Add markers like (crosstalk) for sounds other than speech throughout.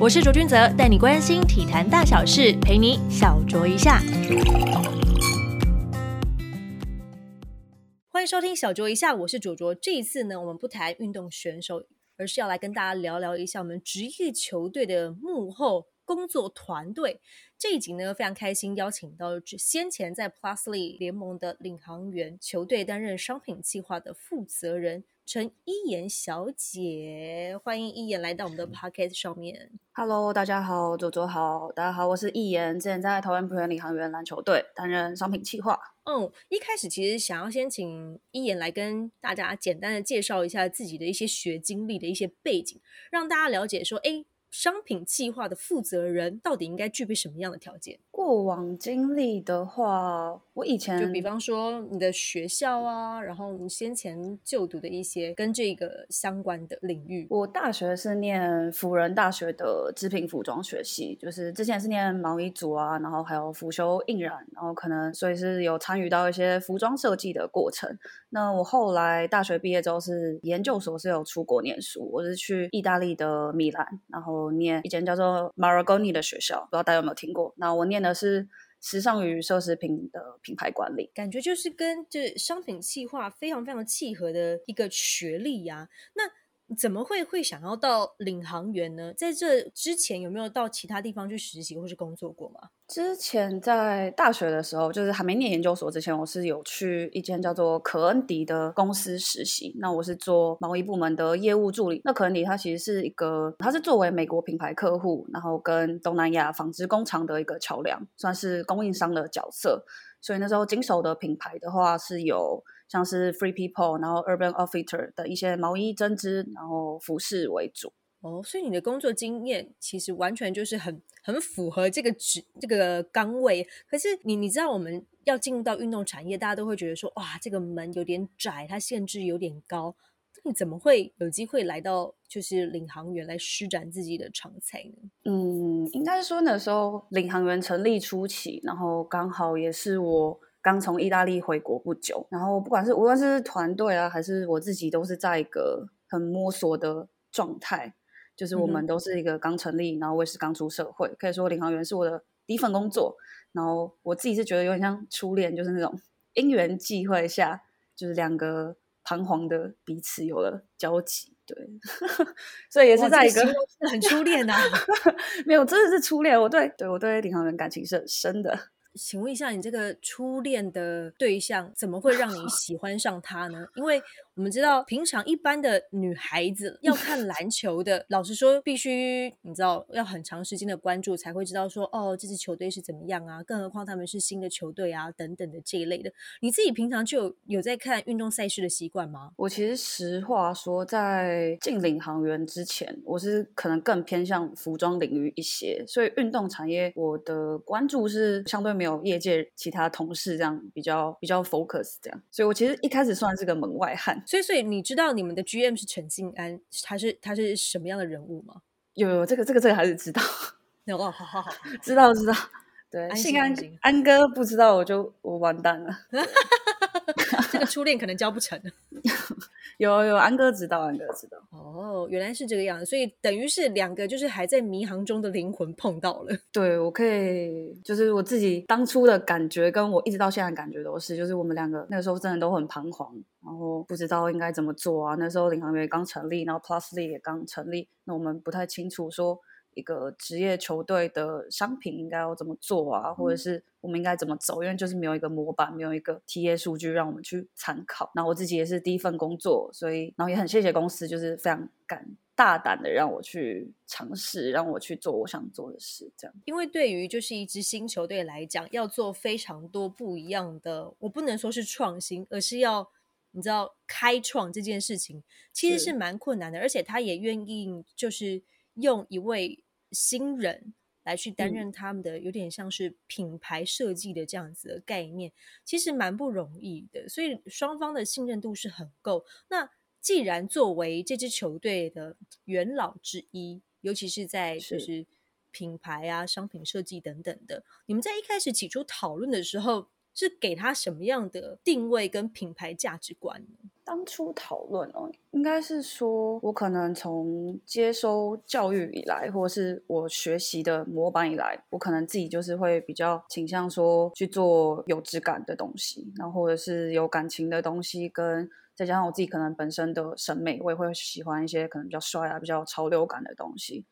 我是卓君泽，带你关心体坛大小事，陪你小酌一下。欢迎收听小酌一下，我是卓卓。这一次呢，我们不谈运动选手，而是要来跟大家聊聊一下我们职业球队的幕后工作团队。这一集呢，非常开心邀请到先前在 Plusly 联盟的领航员球队担任商品计划的负责人。陈一言小姐，欢迎一言来到我们的 podcast 上面。Hello，大家好，左左好，大家好，我是一言，之前在台湾普园领航员篮球队担任商品企划。嗯，一开始其实想要先请一言来跟大家简单的介绍一下自己的一些学经历的一些背景，让大家了解说，哎。商品计划的负责人到底应该具备什么样的条件？过往经历的话，我以前就比方说你的学校啊，然后你先前就读的一些跟这个相关的领域。我大学是念辅仁大学的织品服装学系，就是之前是念毛衣组啊，然后还有辅修印染，然后可能所以是有参与到一些服装设计的过程。那我后来大学毕业之后是研究所是有出国念书，我是去意大利的米兰，然后。我念一间叫做 Maragoni 的学校，不知道大家有没有听过？那我念的是时尚与奢侈品的品牌管理，感觉就是跟这商品计划非常非常契合的一个学历呀。那怎么会会想要到领航员呢？在这之前有没有到其他地方去实习或是工作过吗？之前在大学的时候，就是还没念研究所之前，我是有去一间叫做可恩迪的公司实习。那我是做贸易部门的业务助理。那可恩迪它其实是一个，它是作为美国品牌客户，然后跟东南亚纺织工厂的一个桥梁，算是供应商的角色。所以那时候经手的品牌的话是有。像是 Free People，然后 Urban Outfitter 的一些毛衣针织，然后服饰为主。哦，所以你的工作经验其实完全就是很很符合这个职这个岗位。可是你你知道我们要进入到运动产业，大家都会觉得说哇，这个门有点窄，它限制有点高。你怎么会有机会来到就是领航员来施展自己的长才呢？嗯，应该是说那时候领航员成立初期，然后刚好也是我。刚从意大利回国不久，然后不管是无论是团队啊，还是我自己，都是在一个很摸索的状态。就是我们都是一个刚成立，然后我也是刚出社会，可以说领航员是我的第一份工作。然后我自己是觉得有点像初恋，就是那种因缘际会下，就是两个彷徨的彼此有了交集。对，(laughs) 所以也是在一个很初恋呐，(laughs) 没有，真的是初恋。我对对我对领航员感情是很深的。请问一下，你这个初恋的对象怎么会让你喜欢上他呢？因为我们知道，平常一般的女孩子要 (laughs) 看篮球的，老实说，必须你知道要很长时间的关注才会知道说，哦，这支球队是怎么样啊？更何况他们是新的球队啊，等等的这一类的。你自己平常就有有在看运动赛事的习惯吗？我其实实话说，在进领航员之前，我是可能更偏向服装领域一些，所以运动产业我的关注是相对没有业界其他同事这样比较比较 focus 这样，所以我其实一开始算是个门外汉。所以，所以你知道你们的 GM 是陈静安，他是他是什么样的人物吗？有有这个这个这个还是知道，(laughs) 有哦，好好好，知道知道。对，信安安哥不知道我就我完蛋了。(laughs) 这个初恋可能交不成。有有，安哥知道，安哥知道。哦，原来是这个样子，所以等于是两个就是还在迷航中的灵魂碰到了。(laughs) 对，我可以，就是我自己当初的感觉，跟我一直到现在感觉都是，就是我们两个那个时候真的都很彷徨，然后不知道应该怎么做啊。那时候领航员刚成立，然后 Plusly 也刚成立，那我们不太清楚说。一个职业球队的商品应该要怎么做啊，或者是我们应该怎么走？因为就是没有一个模板，没有一个 TA 数据让我们去参考。那我自己也是第一份工作，所以然后也很谢谢公司，就是非常敢大胆的让我去尝试，让我去做我想做的事。这样，因为对于就是一支新球队来讲，要做非常多不一样的，我不能说是创新，而是要你知道开创这件事情其实是蛮困难的，而且他也愿意就是用一位。新人来去担任他们的，有点像是品牌设计的这样子的概念，其实蛮不容易的。所以双方的信任度是很够。那既然作为这支球队的元老之一，尤其是在就是品牌啊、商品设计等等的，你们在一开始起初讨论的时候，是给他什么样的定位跟品牌价值观呢？当初讨论哦，应该是说，我可能从接收教育以来，或者是我学习的模板以来，我可能自己就是会比较倾向说去做有质感的东西，然后或者是有感情的东西，跟再加上我自己可能本身的审美，我也会喜欢一些可能比较帅啊、比较潮流感的东西，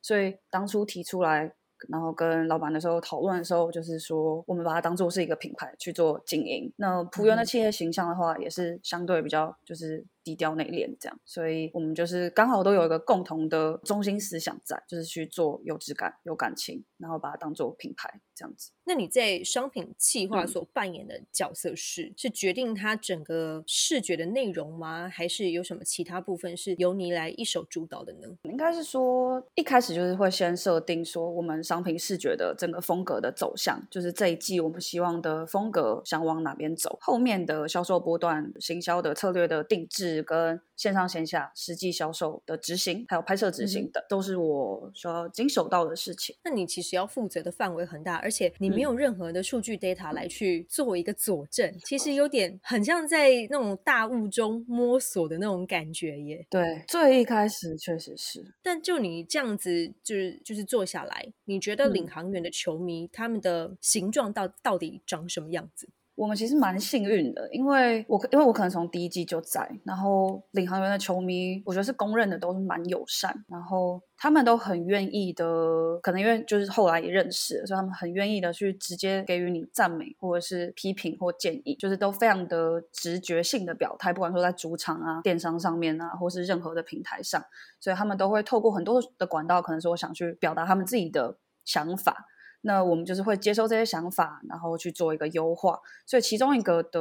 所以当初提出来。然后跟老板的时候讨论的时候，就是说我们把它当做是一个品牌去做经营。那浦原的企业形象的话，也是相对比较就是低调内敛这样，所以我们就是刚好都有一个共同的中心思想在，就是去做有质感、有感情，然后把它当做品牌这样子。那你在商品企划所扮演的角色是是决定它整个视觉的内容吗？还是有什么其他部分是由你来一手主导的呢？应该是说一开始就是会先设定说我们商品视觉的整个风格的走向，就是这一季我们希望的风格想往哪边走。后面的销售波段、行销的策略的定制跟线上线下实际销售的执行，还有拍摄执行的，都是我需要经手到的事情。那你其实要负责的范围很大，而且你没有任何的数据 data 来去做一个佐证，其实有点很像在那种大雾中摸索的那种感觉耶。对，最一开始确实是。但就你这样子，就是就是做下来，你觉得领航员的球迷他们的形状到到底长什么样子？我们其实蛮幸运的，因为我因为我可能从第一季就在，然后领航员的球迷，我觉得是公认的都是蛮友善，然后他们都很愿意的，可能因为就是后来也认识，所以他们很愿意的去直接给予你赞美或者是批评或建议，就是都非常的直觉性的表态，不管说在主场啊、电商上面啊，或是任何的平台上，所以他们都会透过很多的管道，可能说想去表达他们自己的想法。那我们就是会接收这些想法，然后去做一个优化。所以其中一个的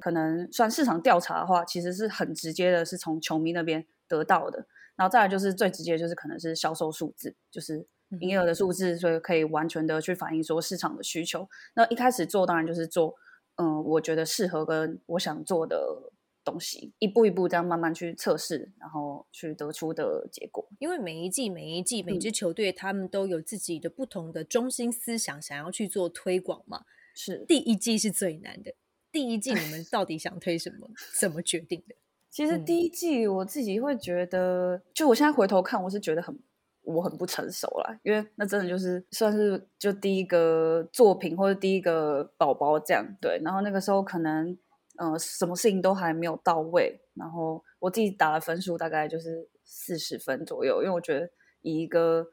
可能算市场调查的话，其实是很直接的，是从球迷那边得到的。然后再来就是最直接，就是可能是销售数字，就是营业额的数字，所以可以完全的去反映说市场的需求。那一开始做当然就是做，嗯，我觉得适合跟我想做的。东西一步一步这样慢慢去测试，然后去得出的结果。因为每一季、每一季每支球队他们都有自己的不同的中心思想，想要去做推广嘛。是第一季是最难的。第一季你们到底想推什么？怎么决定的？其实第一季我自己会觉得，就我现在回头看，我是觉得很我很不成熟啦，因为那真的就是算是就第一个作品或者第一个宝宝这样。对，然后那个时候可能。嗯，什么事情都还没有到位，然后我自己打的分数大概就是四十分左右，因为我觉得以一个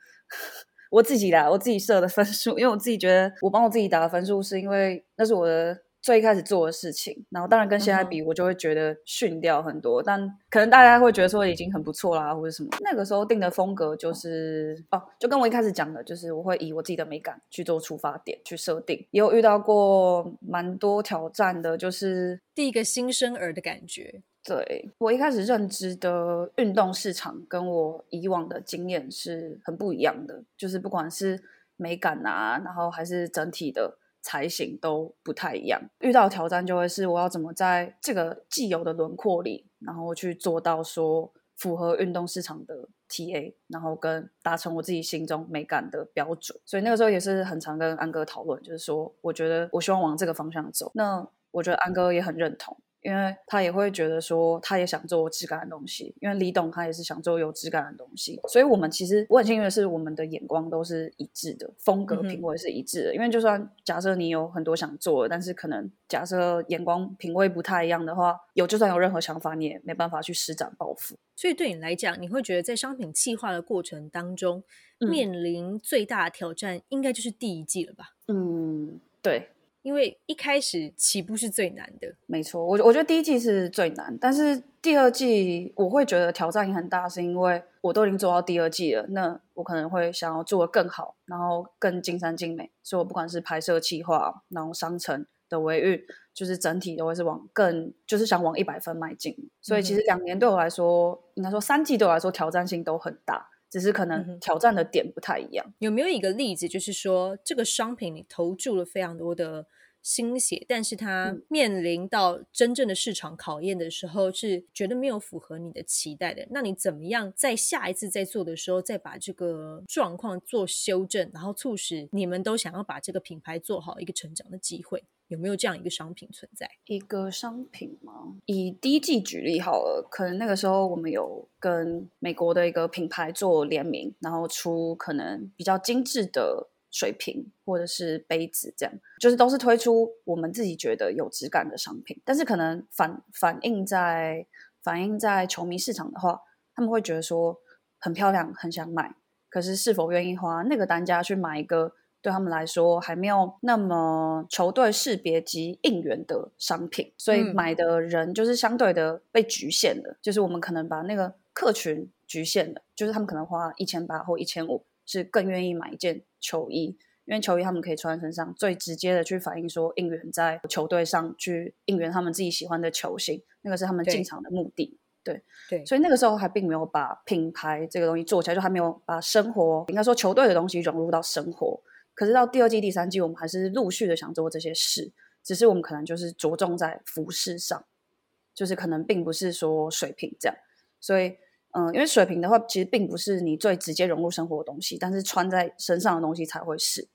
我自己来我自己设的分数，因为我自己觉得我帮我自己打的分数是因为那是我的。最一开始做的事情，然后当然跟现在比，我就会觉得逊掉很多。但可能大家会觉得说已经很不错啦，或者什么。那个时候定的风格就是哦，就跟我一开始讲的，就是我会以我自己的美感去做出发点去设定。也有遇到过蛮多挑战的，就是第一个新生儿的感觉。对我一开始认知的运动市场，跟我以往的经验是很不一样的。就是不管是美感啊，然后还是整体的。才行都不太一样，遇到挑战就会是我要怎么在这个既有的轮廓里，然后去做到说符合运动市场的 TA，然后跟达成我自己心中美感的标准。所以那个时候也是很常跟安哥讨论，就是说我觉得我希望往这个方向走。那我觉得安哥也很认同。因为他也会觉得说，他也想做质感的东西。因为李董他也是想做有质感的东西，所以我们其实我很幸运的是，我们的眼光都是一致的，风格品味是一致的。因为就算假设你有很多想做的，但是可能假设眼光品味不太一样的话，有就算有任何想法，你也没办法去施展抱负。所以对你来讲，你会觉得在商品企划的过程当中，面临最大的挑战，应该就是第一季了吧？嗯，对。因为一开始起步是最难的，没错。我我觉得第一季是最难，但是第二季我会觉得挑战也很大，是因为我都已经做到第二季了，那我可能会想要做的更好，然后更尽善尽美。所以我不管是拍摄企划，然后商城的维运，就是整体都会是往更，就是想往一百分迈进。所以其实两年对我来说，应该说三季对我来说挑战性都很大。只是可能挑战的点不太一样。有没有一个例子，就是说这个商品你投注了非常多的心血，但是它嗯面临到真正的市场考验的时候，是绝对没有符合你的期待的。那你怎么样在下一次在做的时候，再把这个状况做修正，然后促使你们都想要把这个品牌做好一个成长的机会？有没有这样一个商品存在？一个商品吗？以第一季举例好了，可能那个时候我们有跟美国的一个品牌做联名，然后出可能比较精致的水瓶或者是杯子，这样就是都是推出我们自己觉得有质感的商品。但是可能反反映在反映在球迷市场的话，他们会觉得说很漂亮，很想买，可是是否愿意花那个单价去买一个？对他们来说还没有那么球队识别及应援的商品，所以嗯买的人就是相对的被局限了。就是我们可能把那个客群局限了，就是他们可能花一千八或一千五，是更愿意买一件球衣，因为球衣他们可以穿在身上，最直接的去反映说应援在球队上去应援他们自己喜欢的球星，那个是他们进场的目的。对对，所以那个时候还并没有把品牌这个东西做起来，就还没有把生活应该说球队的东西融入到生活。可是到第二季、第三季，我们还是陆续的想做这些事，只是我们可能就是着重在服饰上，就是可能并不是说水平这样。所以，嗯、因为水瓶的话，其实并不是你最直接融入生活的东西，但是穿在身上的东西才会是。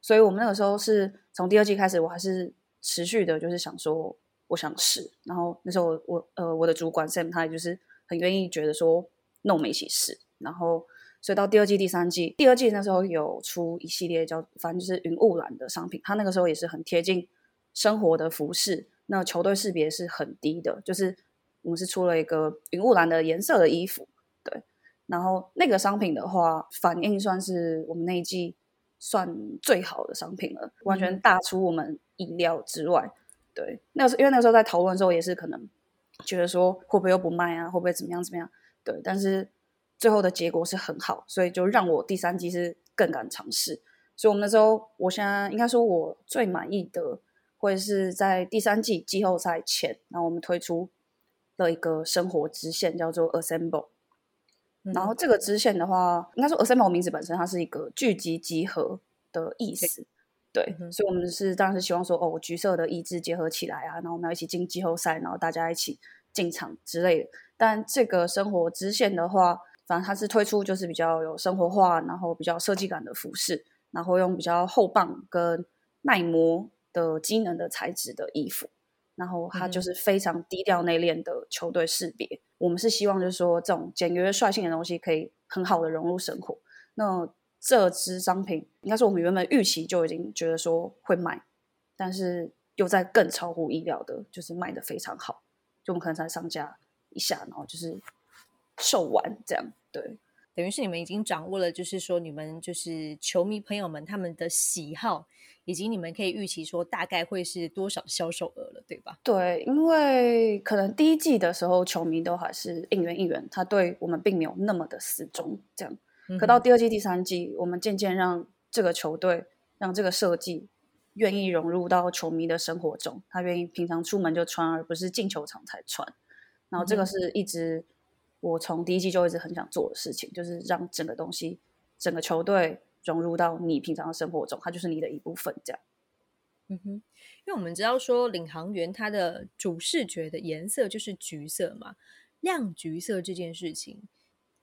所以我们那个时候是从第二季开始，我还是持续的，就是想说我想试。然后那时候我我呃我的主管 Sam 他也就是很愿意觉得说，那我们一起试。然后所以到第二季、第三季，第二季那时候有出一系列叫反正就是云雾蓝的商品，它那个时候也是很贴近生活的服饰，那球队识别是很低的，就是我们是出了一个云雾蓝的颜色的衣服，对。然后那个商品的话，反应算是我们那一季算最好的商品了，完全嗯大出我们意料之外。对，那个时候因为那个时候在讨论的时候，也是可能觉得说会不会又不卖啊，会不会怎么样怎么样？对，但是最后的结果是很好，所以就让我第三季是更敢尝试。所以我们那时候，我现在应该说我最满意的，会是在第三季季后赛前，然后我们推出了一个生活支线，叫做 Assemble。嗯然后这个支线的话，应该说 Assemble 名字本身它是一个聚集集合的意思，对，所以我们是当然是希望说，哦，橘色的意志结合起来啊，然后我们要一起进季后赛，然后大家一起进场之类的。但这个生活支线的话，反正它是推出就是比较有生活化，然后比较设计感的服饰，然后用比较厚棒跟耐磨的机能的材质的衣服。然后他就是非常低调内敛的球队识别。我们是希望就是说，这种简约率性的东西可以很好的融入生活。那这支商品，应该是我们原本预期就已经觉得说会卖，但是又在更超乎意料的，就是卖的非常好。就我们可能才上架一下，然后就是售完这样。对，等于是你们已经掌握了，就是说你们就是球迷朋友们他们的喜好，以及你们可以预期说大概会是多少销售额了，对吧？对，因为可能第一季的时候，球迷都还是应援应援，他对我们并没有那么的死忠，这样。可到第二季、第三季，我们渐渐让这个球队、让这个设计愿意融入到球迷的生活中，他愿意平常出门就穿，而不是进球场才穿。然后这个是一直我从第一季就一直很想做的事情，就是让整个东西、整个球队融入到你平常的生活中，它就是你的一部分。这样，嗯哼，因为我们知道说领航员他的主视觉的颜色就是橘色嘛，亮橘色这件事情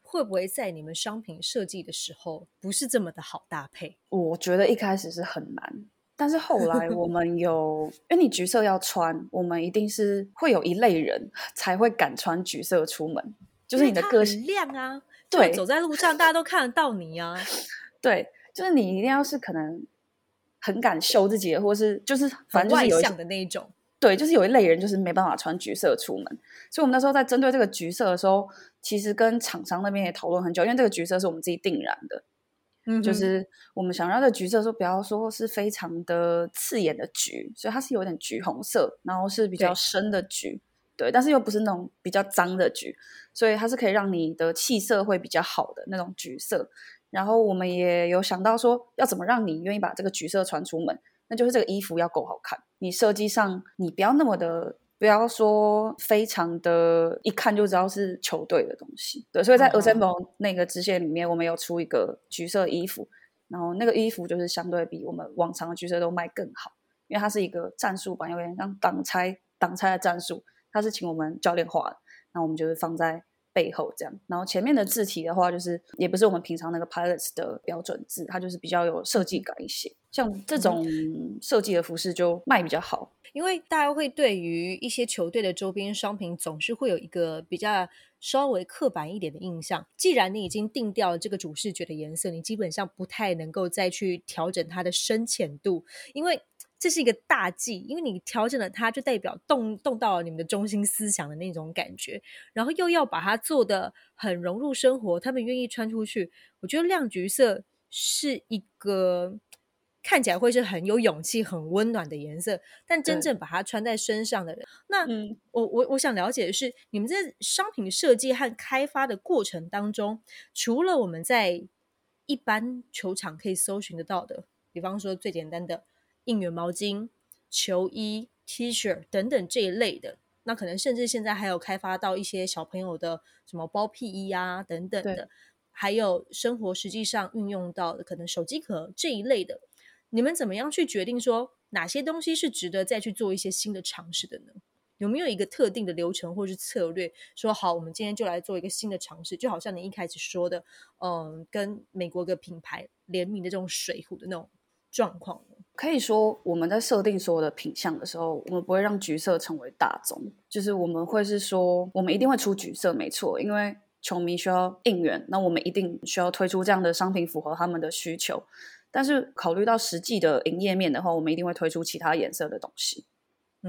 会不会在你们商品设计的时候不是这么的好搭配？我觉得一开始是很难。但是后 (laughs) 来我们有，因为你橘色要穿，我们一定是会有一类人才会敢穿橘色出门，就是你的个性亮啊，对走在路上大家都看得到你啊。对，就是你一定要是可能很敢秀自己的，或是就是反很正就是外向的那一种。对，就是有一类人就是没办法穿橘色出门，所以我们那时候在针对这个橘色的时候，其实跟厂商那边也讨论很久，因为这个橘色是我们自己定染的，嗯就是我们想让这个橘色说不要说是非常的刺眼的橘，所以它是有点橘红色，然后是比较深的橘，对，但是又不是那种比较脏的橘，所以它是可以让你的气色会比较好的那种橘色。然后我们也有想到说，要怎么让你愿意把这个橘色穿出门，那就是这个衣服要够好看，你设计上你不要那么的。不要说非常的，一看就知道是球队的东西。对，所以在 Assemble 那个支线里面，我们有出一个橘色衣服，然后那个衣服就是相对比我们往常的橘色都卖更好，因为它是一个战术版，有点像挡拆挡拆的战术，它是请我们教练画的，那我们就是放在背后这样。然后前面的字体的话，就是也不是我们平常那个 pilots 的标准字，它就是比较有设计感一些。像这种设计的服饰就卖比较好。因为大家会对于一些球队的周边商品总是会有一个比较稍微刻板一点的印象。既然你已经定掉了这个主视觉的颜色，你基本上不太能够再去调整它的深浅度，因为这是一个大忌。因为你调整了它，就代表动动到了你们的中心思想的那种感觉，然后又要把它做的很融入生活，他们愿意穿出去。我觉得亮橘色是一个。看起来会是很有勇气、很温暖的颜色，但真正把它穿在身上的人，那我我我想了解的是，你们在商品设计和开发的过程当中，除了我们在一般球场可以搜寻得到的，比方说最简单的应援毛巾、球衣、T 恤等等这一类的，那可能甚至现在还有开发到一些小朋友的什么包屁衣啊等等的，还有生活实际上运用到的可能手机壳这一类的。你们怎么样去决定说哪些东西是值得再去做一些新的尝试的呢？有没有一个特定的流程或是策略？说好，我们今天就来做一个新的尝试，就好像你一开始说的，嗯，跟美国个品牌联名的这种水壶的那种状况。可以说，我们在设定所有的品相的时候，我们不会让橘色成为大宗，就是我们会是说，我们一定会出橘色，没错，因为球迷需要应援，那我们一定需要推出这样的商品，符合他们的需求。但是考虑到实际的营业面的话，我们一定会推出其他颜色的东西，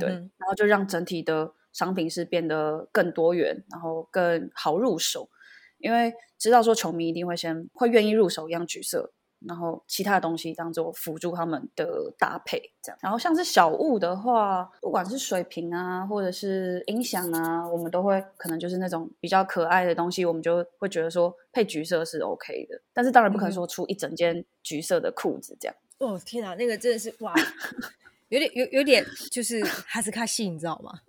对，然后就让整体的商品是变得更多元，然后更好入手，因为知道说球迷一定会先会愿意入手一样橘色。然后其他的东西当做辅助他们的搭配，这样。然后像是小物的话，不管是水瓶啊，或者是音响啊，我们都会可能就是那种比较可爱的东西，我们就会觉得说配橘色是 OK 的。但是当然不可能说出一整件橘色的裤子这样。哦天哪，那个真的是哇，(laughs) 有点有有点就是哈斯卡西，你知道吗？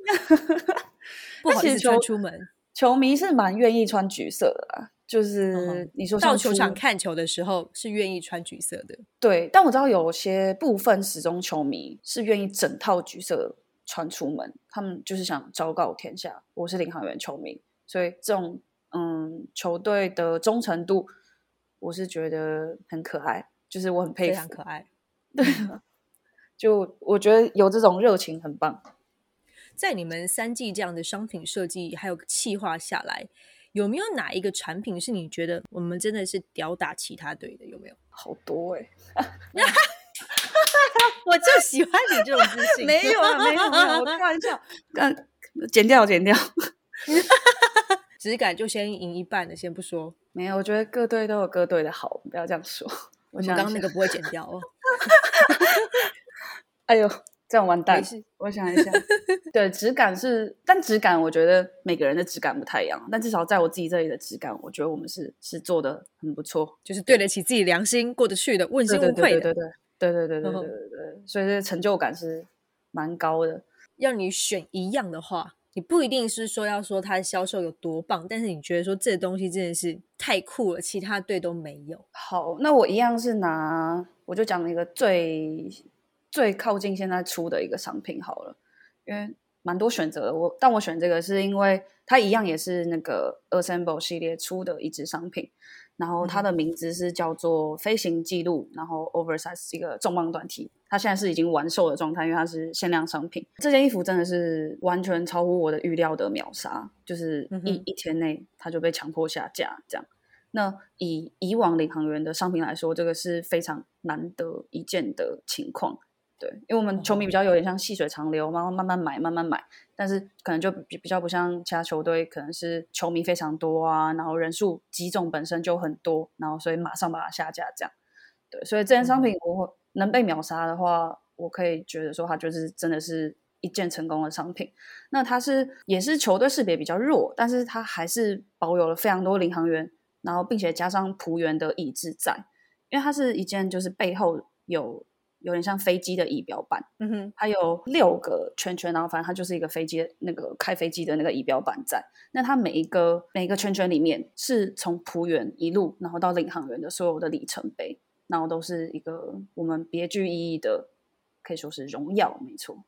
(laughs) 不好意思穿出门，球迷是蛮愿意穿橘色的啦。就是你说到球场看球的时候是愿意穿橘色的，对。但我知道有些部分始终球迷是愿意整套橘色穿出门，他们就是想昭告天下，我是领航员球迷。所以这种嗯球队的忠诚度，我是觉得很可爱，就是我很佩服，非常可爱。对，就我觉得有这种热情很棒。在你们三季这样的商品设计还有企划下来。有没有哪一个产品是你觉得我们真的是吊打其他队的？有没有？好多哎！(laughs) (laughs) 我就喜欢你这种自信。没有啊，没有，没有，我开玩笑。(laughs) 嗯，剪掉，剪掉。质感就先赢一半的，先不说。没有，我觉得各队都有各队的好，不要这样说。我刚刚那个不会剪掉哦。哎呦！这样完蛋，我想一下，(laughs) 对质感是，但质感我觉得每个人的质感不太一样，但至少在我自己这里的质感，我觉得我们是是做的很不错，就是对得起自己良心，过得去的，问心无愧的，对对对对对对对对对对，所以这成就感是蛮高的。要你选一样的话，你不一定是说要说它的销售有多棒，但是你觉得说这东西真的是太酷了，其他队都没有。好，那我一样是拿，我就讲一个最。最靠近现在出的一个商品好了，因为蛮多选择的。我但我选这个是因为它一样也是那个 Assemble 系列出的一支商品，然后它的名字是叫做飞行记录，然后 Oversize 一个重磅短 T，它现在是已经完售的状态，因为它是限量商品。这件衣服真的是完全超乎我的预料的秒杀，就是一一天内它就被强迫下架这样。那以以往领航员的商品来说，这个是非常难得一见的情况。对，因为我们球迷比较有点像细水长流，然后慢慢买，慢慢买，但是可能就比比较不像其他球队，可能是球迷非常多啊，然后人数集中本身就很多，然后所以马上把它下架这样。对，所以这件商品我能被秒杀的话，我可以觉得说它就是真的是一件成功的商品。那它是也是球队识别比较弱，但是它还是保有了非常多领航员，然后并且加上仆员的意志在，因为它是一件就是背后有。有点像飞机的仪表板，嗯哼，它有六个圈圈，然后反正它就是一个飞机那个开飞机的那个仪表板在。那它每一个每一个圈圈里面是从仆员一路，然后到领航员的所有的里程碑，然后都是一个我们别具意义的，可以说是荣耀，没错。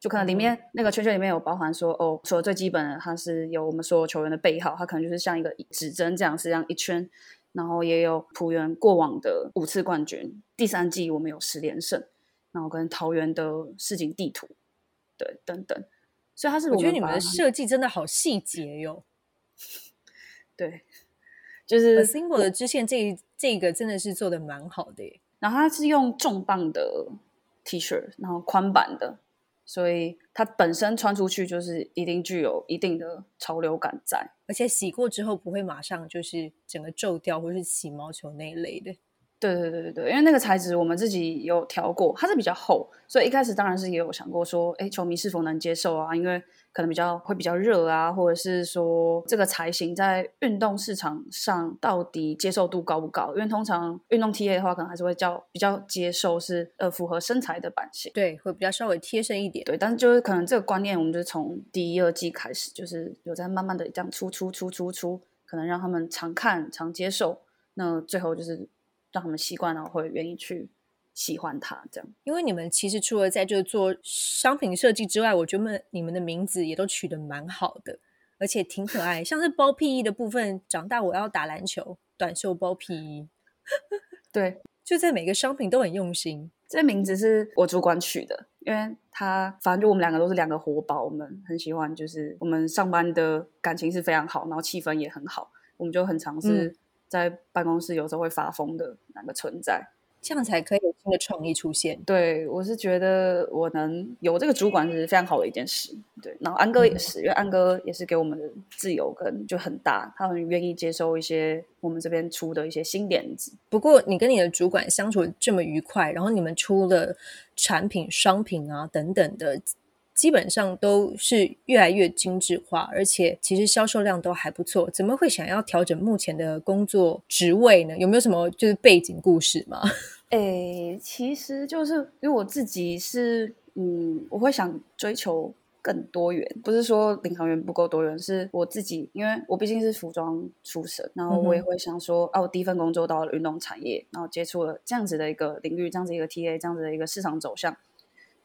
就可能里面那个圈圈里面有包含说，哦，除了最基本的，它是有我们所有球员的背号，它可能就是像一个指针这样，是这样一圈。然后也有浦原过往的五次冠军，第三季我们有十连胜，然后跟桃园的市井地图，对，等等。所以他是我觉得你们的设计真的好细节哟。(laughs) 对，就是 single 的支线这这个真的是做的蛮好的。然后它是用重磅的 T 恤，然后宽版的。所以它本身穿出去就是一定具有一定的潮流感在，而且洗过之后不会马上就是整个皱掉或是起毛球那一类的。对对对对对，因为那个材质我们自己有调过，它是比较厚，所以一开始当然是也有想过说，哎，球迷是否能接受啊？因为可能比较会比较热啊，或者是说这个材型在运动市场上到底接受度高不高？因为通常运动 T A 的话，可能还是会较比较接受是呃符合身材的版型，对，会比较稍微贴身一点。对，但是就是可能这个观念，我们就是从第一二季开始，就是有在慢慢的这样出出出出出，可能让他们常看常接受，那最后就是。让他们习惯了，会愿意去喜欢它，这样。因为你们其实除了在就做商品设计之外，我觉得你们的名字也都取得蛮好的，而且挺可爱。像是包屁衣的部分，长大我要打篮球，短袖包屁衣。对，就在每个商品都很用心。这名字是我主管取的，因为他反正就我们两个都是两个活宝，我们很喜欢，就是我们上班的感情是非常好，然后气氛也很好，我们就很尝试。在办公室有时候会发疯的那个存在，这样才可以有新的创意出现。对我是觉得我能有这个主管是非常好的一件事。对，然后安哥也是，因为安哥也是给我们的自由跟就很大，他很愿意接收一些我们这边出的一些新点子。不过你跟你的主管相处这么愉快，然后你们出了产品、商品啊等等的。基本上都是越来越精致化，而且其实销售量都还不错。怎么会想要调整目前的工作职位呢？有没有什么就是背景故事吗？(laughs) 诶，其实就是因为我自己是，嗯，我会想追求更多元，不是说领航员不够多元，是我自己，因为我毕竟是服装出身，然后我也会想说，啊，我第一份工作到了运动产业，然后接触了这样子的一个领域，这样子一个 TA，这样子的一个市场走向。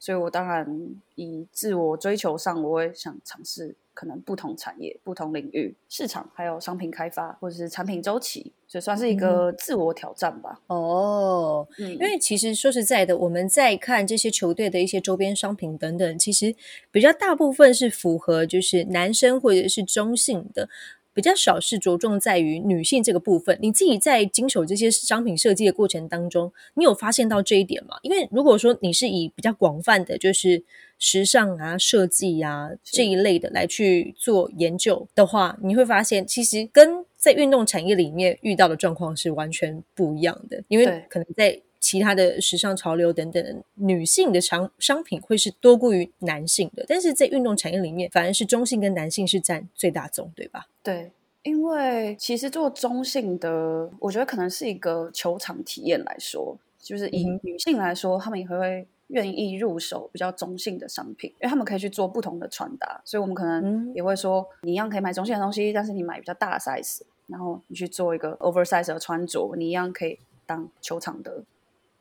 所以，我当然以自我追求上，我会想尝试可能不同产业、不同领域、市场，还有商品开发或者是产品周期，所以算是一个自我挑战吧。哦，因为其实说实在的，我们在看这些球队的一些周边商品等等，其实比较大部分是符合就是男生或者是中性的。比较少是着重在于女性这个部分。你自己在经手这些商品设计的过程当中，你有发现到这一点吗？因为如果说你是以比较广泛的，就是时尚啊、设计啊这一类的来去做研究的话，你会发现其实跟在运动产业里面遇到的状况是完全不一样的。因为可能在其他的时尚潮流等等，女性的商商品会是多过于男性的，但是在运动产业里面，反而是中性跟男性是占最大宗，对吧？对，因为其实做中性的，我觉得可能是一个球场体验来说，就是以女性来说，她们也会愿意入手比较中性的商品，因为她们可以去做不同的穿搭，所以我们可能也会说，你一样可以买中性的东西，但是你买比较大的 size，然后你去做一个 oversize 的穿着，你一样可以当球场的。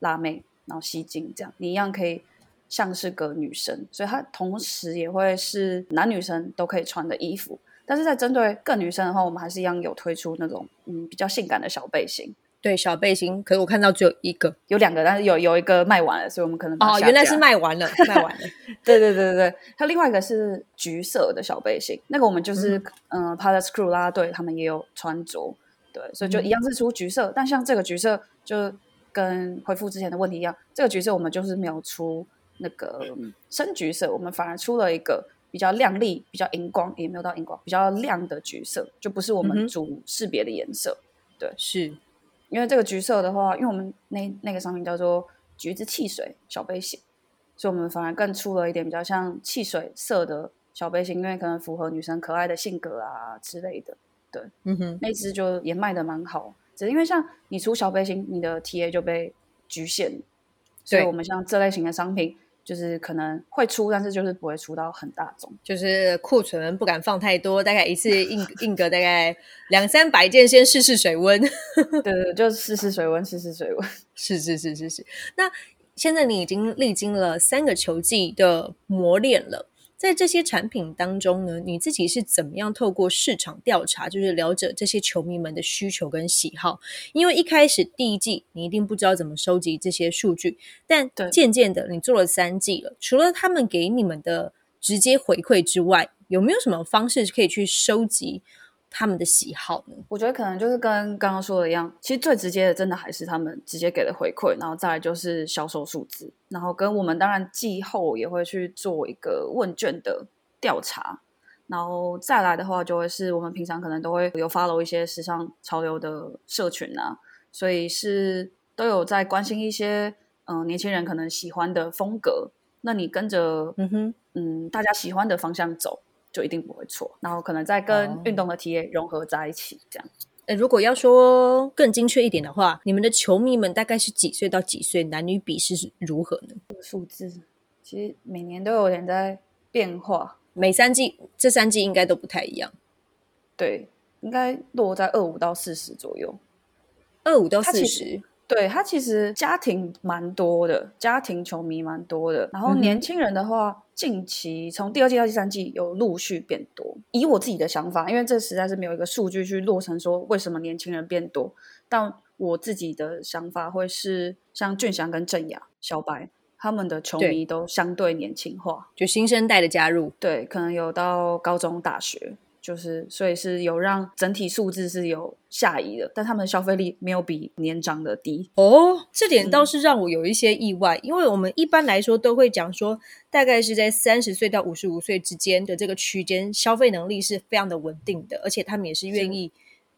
辣妹，然后吸睛，这样你一样可以像是个女生，所以它同时也会是男女生都可以穿的衣服。但是在针对更女生的话，我们还是一样有推出那种嗯比较性感的小背心。对，小背心，可是我看到只有一个，有两个，但是有有一个卖完了，所以我们可能哦，原来是卖完了，(laughs) 卖完了。对对对对对，它另外一个是橘色的小背心，那个我们就是嗯 p a l a c Crew 啦队他们也有穿着，对，所以就一样是出橘色，但像这个橘色就。跟回复之前的问题一样，这个橘色我们就是没有出那个深橘色，我们反而出了一个比较亮丽、比较荧光，也没有到荧光，比较亮的橘色，就不是我们主识别的颜色。对，是因为这个橘色的话，因为我们那那个商品叫做橘子汽水小杯型，所以我们反而更出了一点比较像汽水色的小背心，因为可能符合女生可爱的性格啊之类的。对，嗯哼，那只就也卖的蛮好。只是因为像你出小背心，你的 TA 就被局限，所以我们像这类型的商品，就是可能会出，但是就是不会出到很大众，就是库存不敢放太多，大概一次印印个大概两三百件，先试试水温。(laughs) 对对，就试试水温，试试水温，(laughs) 是是是是是。那。现在你已经历经了三个球季的磨练了。在这些产品当中呢，你自己是怎么样透过市场调查，就是了解这些球迷们的需求跟喜好？因为一开始第一季你一定不知道怎么收集这些数据，但渐渐的你做了三季了，除了他们给你们的直接回馈之外，有没有什么方式可以去收集？他们的喜好呢？我觉得可能就是跟刚刚说的一样，其实最直接的，真的还是他们直接给的回馈，然后再来就是销售数字，然后跟我们当然季后也会去做一个问卷的调查，然后再来的话，就会是我们平常可能都会有 follow 一些时尚潮流的社群啊，所以是都有在关心一些嗯年轻人可能喜欢的风格，那你跟着嗯哼嗯大家喜欢的方向走。就一定不会错，然后可能再跟运动的体验融合在一起，这样。呃，如果要说更精确一点的话，你们的球迷们大概是几岁到几岁？男女比是如何呢？数字其实每年都有点在变化，每三季这三季应该都不太一样。对，应该落在二五到四十左右，二五到四十。对他其实家庭蛮多的，家庭球迷蛮多的。然后年轻人的话，近期从第二季到第三季有陆续变多。以我自己的想法，因为这实在是没有一个数据去落成说为什么年轻人变多。但我自己的想法会是，像俊祥跟郑雅、小白他们的球迷都相对年轻化，就新生代的加入。对，可能有到高中、大学。就是，所以是有让整体数字是有下移的，但他们的消费力没有比年长的低哦。这点倒是让我有一些意外，因为我们一般来说都会讲说，大概是在三十岁到五十五岁之间的这个区间，消费能力是非常的稳定的，而且他们也是愿意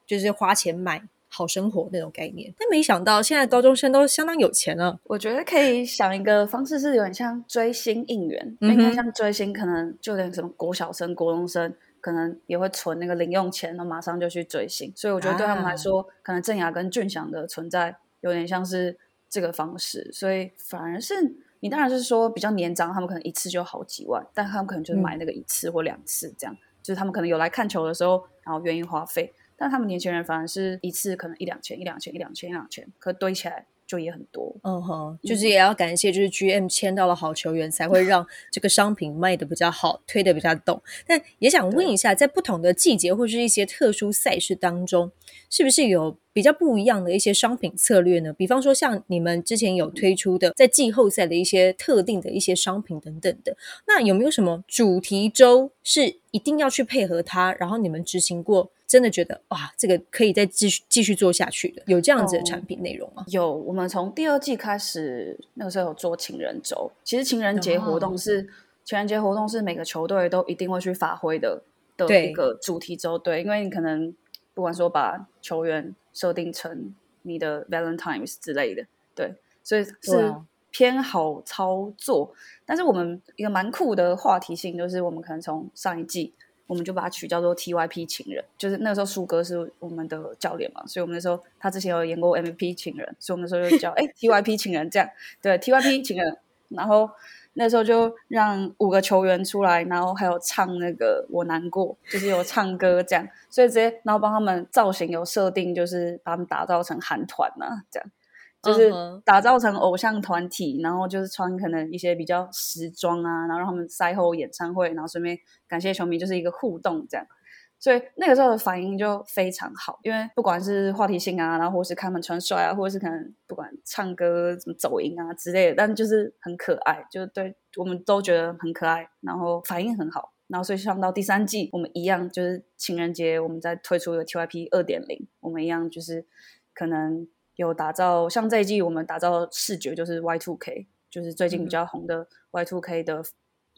就是花钱买好生活那种概念。但没想到现在高中生都相当有钱了。我觉得可以想一个方式是有点像追星应援，应该像追星，可能就连什么国小生、国中生。可能也会存那个零用钱，然后马上就去追星，所以我觉得对他们来说，可能郑雅跟俊祥的存在有点像是这个方式，所以反而是你当然是说比较年长，他们可能一次就好几万，但他们可能就是买那个一次或两次这样，就是他们可能有来看球的时候，然后愿意花费，但他们年轻人反而是一次可能一两千、一两千、一两千、一两千，可堆起来。就也很多，嗯哼，就是也要感谢，就是 GM 签到了好球员，才会让 (laughs) 这个商品卖的比较好，推的比较动。但也想问一下，在不同的季节或是一些特殊赛事当中，是不是有比较不一样的一些商品策略呢？比方说，像你们之前有推出的在季后赛的一些特定的一些商品等等的，那有没有什么主题周是一定要去配合它？然后你们执行过？真的觉得哇，这个可以再继续继续做下去的，有这样子的产品内容吗？有，我们从第二季开始，那个时候有做情人周。其实情人节活动是情人节活动是每个球队都一定会去发挥的的一个主题周，对，因为你可能不管说把球员设定成你的 Valentines 之类的，对，所以是偏好操作。但是我们一个蛮酷的话题性，就是我们可能从上一季。我们就把它取叫做 TYP 情人，就是那个时候苏哥是我们的教练嘛，所以我们那时候他之前有演过 MVP 情人，所以我们那时候就叫哎 TYP 情人这样，对 TYP 情人，然后那时候就让五个球员出来，然后还有唱那个我难过，就是有唱歌这样，所以直接然后帮他们造型有设定，就是把他们打造成韩团呐这样。就是打造成偶像团体，然后就是穿可能一些比较时装啊，然后让他们赛后演唱会，然后顺便感谢球迷，就是一个互动这样。所以那个时候的反应就非常好，因为不管是话题性啊，然后或是看他们穿帅啊，或者是可能不管唱歌怎么走音啊之类的，但就是很可爱，就是对我们都觉得很可爱，然后反应很好，然后所以上到第三季，我们一样就是情人节，我们在推出一个 TYP 二点零，我们一样就是可能。有打造像这一季我们打造视觉就是 Y two K，就是最近比较红的 Y two K 的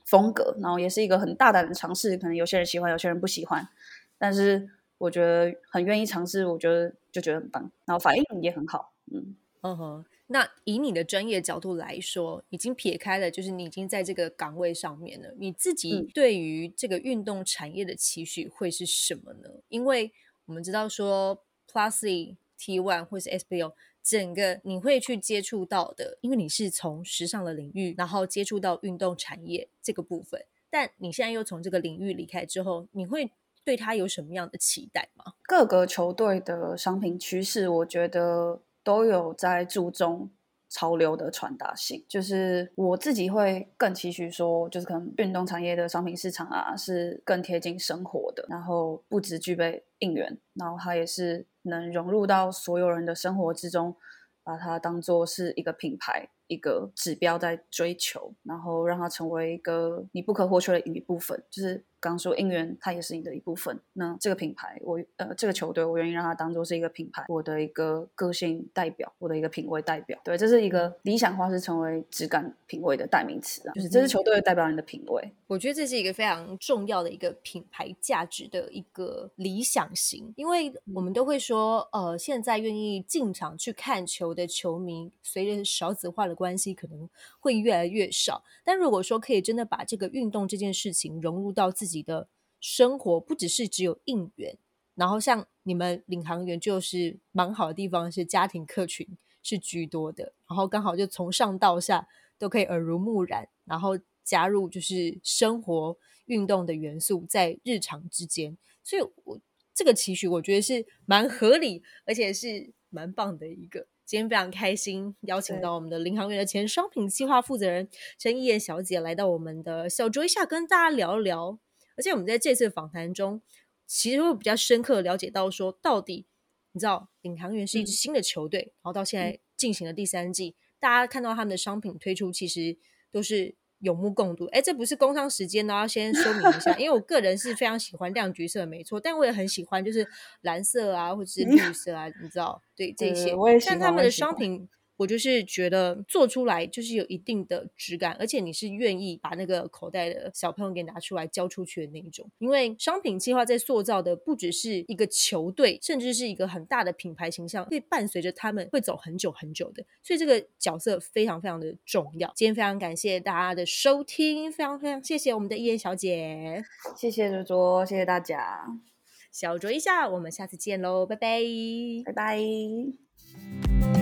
风格，然后也是一个很大胆的尝试，可能有些人喜欢，有些人不喜欢，但是我觉得很愿意尝试，我觉得就觉得很棒，然后反应也很好，嗯嗯哼。那以你的专业角度来说，已经撇开了，就是你已经在这个岗位上面了，你自己对于这个运动产业的期许会是什么呢？因为我们知道说 Plusly。T one 或是 SBO，整个你会去接触到的，因为你是从时尚的领域，然后接触到运动产业这个部分，但你现在又从这个领域离开之后，你会对它有什么样的期待吗？各个球队的商品趋势，我觉得都有在注重潮流的传达性。就是我自己会更期许说，就是可能运动产业的商品市场啊，是更贴近生活的，然后不只具备应援，然后它也是能融入到所有人的生活之中，把它当做是一个品牌。一个指标在追求，然后让它成为一个你不可或缺的一部分，就是。刚说应援，它也是你的一部分。那这个品牌，我呃，这个球队，我愿意让它当做是一个品牌，我的一个个性代表，我的一个品味代表。对，这是一个理想化，是成为质感品味的代名词啊。就是这支球队代表你的品味。我觉得这是一个非常重要的一个品牌价值的一个理想型，因为我们都会说，呃，现在愿意进场去看球的球迷，随着少子化的关系，可能会越来越少。但如果说可以真的把这个运动这件事情融入到自己。你的生活不只是只有应援，然后像你们领航员就是蛮好的地方，是家庭客群是居多的，然后刚好就从上到下都可以耳濡目染，然后加入就是生活运动的元素在日常之间，所以我这个期许我觉得是蛮合理，而且是蛮棒的一个。今天非常开心，邀请到我们的领航员的前商品计划负责人陈一燕小姐来到我们的小桌一下，跟大家聊一聊。而且我们在这次访谈中，其实会比较深刻的了解到，说到底，你知道，领航员是一支新的球队，然后到现在进行了第三季，大家看到他们的商品推出，其实都是有目共睹。哎，这不是工商时间呢，要先说明一下，因为我个人是非常喜欢亮橘色，没错，但我也很喜欢就是蓝色啊，或者是绿色啊，你知道，对这些，但他们的商品。我就是觉得做出来就是有一定的质感，而且你是愿意把那个口袋的小朋友给拿出来交出去的那一种。因为商品计划在塑造的不只是一个球队，甚至是一个很大的品牌形象，会伴随着他们会走很久很久的。所以这个角色非常非常的重要。今天非常感谢大家的收听，非常非常谢谢我们的伊言小姐，谢谢卓卓，谢谢大家，小酌一下，我们下次见喽，拜拜，拜拜。